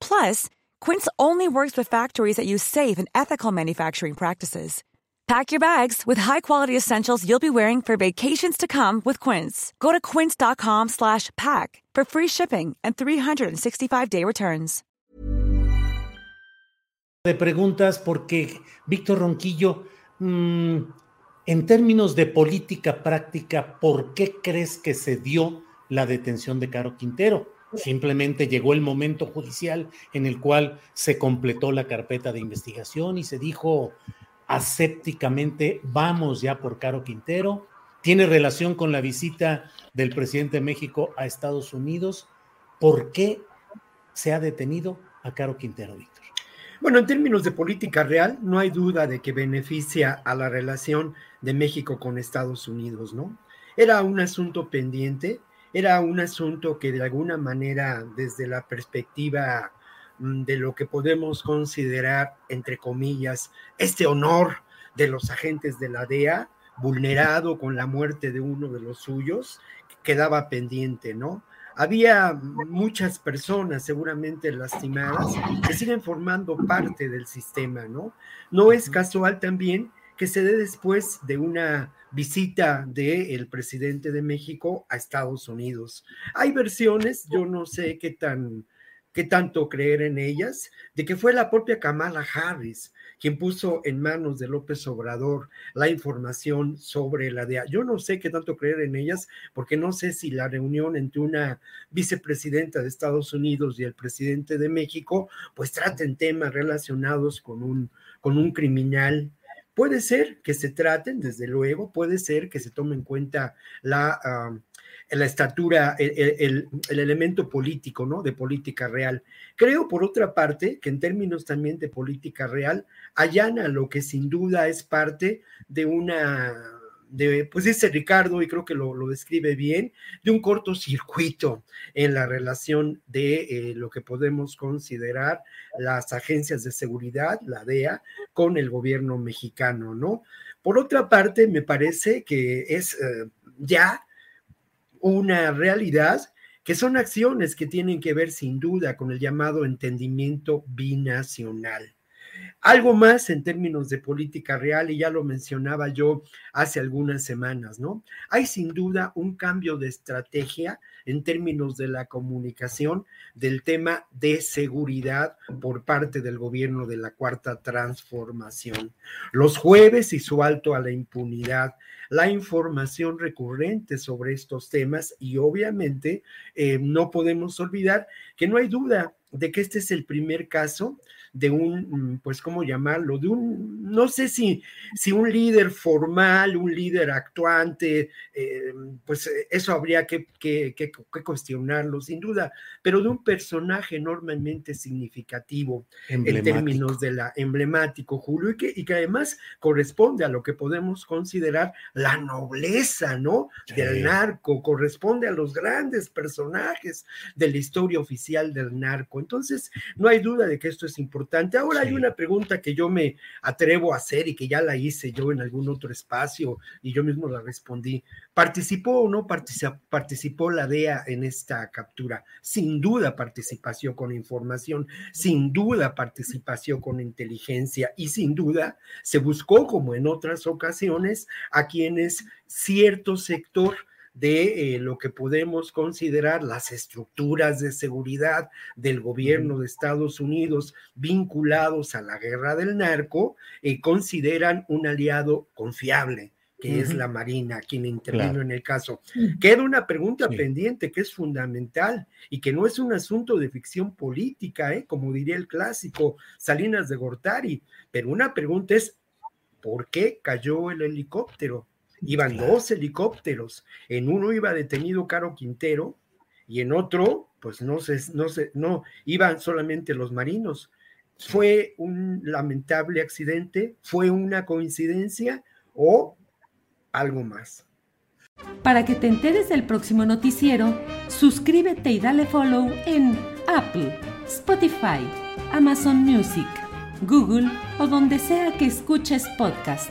Plus, Quince only works with factories that use safe and ethical manufacturing practices. Pack your bags with high-quality essentials you'll be wearing for vacations to come with Quince. Go to quince.com/pack for free shipping and 365-day returns. De preguntas porque Víctor Ronquillo, mmm, en términos de política práctica, ¿por qué crees que se dio la detención de Caro Quintero? Simplemente llegó el momento judicial en el cual se completó la carpeta de investigación y se dijo asépticamente, vamos ya por Caro Quintero. Tiene relación con la visita del presidente de México a Estados Unidos. ¿Por qué se ha detenido a Caro Quintero, Víctor? Bueno, en términos de política real, no hay duda de que beneficia a la relación de México con Estados Unidos, ¿no? Era un asunto pendiente era un asunto que de alguna manera, desde la perspectiva mm, de lo que podemos considerar, entre comillas, este honor de los agentes de la DEA, vulnerado con la muerte de uno de los suyos, quedaba pendiente, ¿no? Había muchas personas seguramente lastimadas que siguen formando parte del sistema, ¿no? No es casual también que se dé después de una visita del presidente de México a Estados Unidos. Hay versiones, yo no sé qué tan qué tanto creer en ellas, de que fue la propia Kamala Harris quien puso en manos de López Obrador la información sobre la DEA. Yo no sé qué tanto creer en ellas, porque no sé si la reunión entre una vicepresidenta de Estados Unidos y el presidente de México, pues traten temas relacionados con un, con un criminal Puede ser que se traten, desde luego, puede ser que se tome en cuenta la, la estatura, el, elemento político, ¿no? De política real. Creo, por otra parte, que en términos también de política real, allana lo que sin duda es parte de una de, pues dice Ricardo, y creo que lo, describe bien, de un cortocircuito en la relación de eh, lo que podemos considerar las agencias de seguridad, la DEA, con el gobierno mexicano, ¿no? Por otra parte, me parece que es eh, ya una realidad que son acciones que tienen que ver sin duda con el llamado entendimiento binacional. Algo más en términos de política real, y ya lo mencionaba yo hace algunas semanas, ¿no? Hay sin duda un cambio de estrategia en términos de la comunicación del tema de seguridad por parte del gobierno de la cuarta transformación. Los jueves y su alto a la impunidad, la información recurrente sobre estos temas y obviamente eh, no podemos olvidar que no hay duda de que este es el primer caso de un, mm, pues, ¿cómo llamarlo? De un, no sé si, si un líder formal, un líder actuante, eh, pues eh, eso habría que, que, que, cuestionarlo, sin duda, pero de un personaje enormemente significativo en términos de la emblemático, Julio, y que, y que además corresponde a lo que podemos considerar la nobleza, ¿no? Del narco, corresponde a los grandes personajes de la historia oficial del narco. Entonces, no hay duda de que esto es importante Ahora hay una pregunta que yo me atrevo a hacer y que ya la hice yo en algún otro espacio y yo mismo la respondí. ¿Participó o no participó, la DEA en esta captura? Sin duda participación con información, sin duda participación con inteligencia y sin duda se buscó, como en otras ocasiones, a quienes cierto sector de eh, lo que podemos considerar las estructuras de seguridad del gobierno de Estados Unidos vinculados a la guerra del narco, eh, consideran un aliado confiable que es la Marina, quien intervino en el caso. Queda una pregunta pendiente que es fundamental y que no es un asunto de ficción política, ¿eh? como diría el clásico Salinas de Gortari, pero una pregunta es, ¿por qué cayó el helicóptero? Iban dos helicópteros, en uno iba detenido Caro Quintero y en otro, pues no sé, no sé, no, iban solamente los marinos. ¿Fue un lamentable accidente? ¿Fue una coincidencia? ¿O algo más. Para que te enteres del próximo noticiero, suscríbete y dale follow en Apple, Spotify, Amazon Music, Google o donde sea que escuches podcast.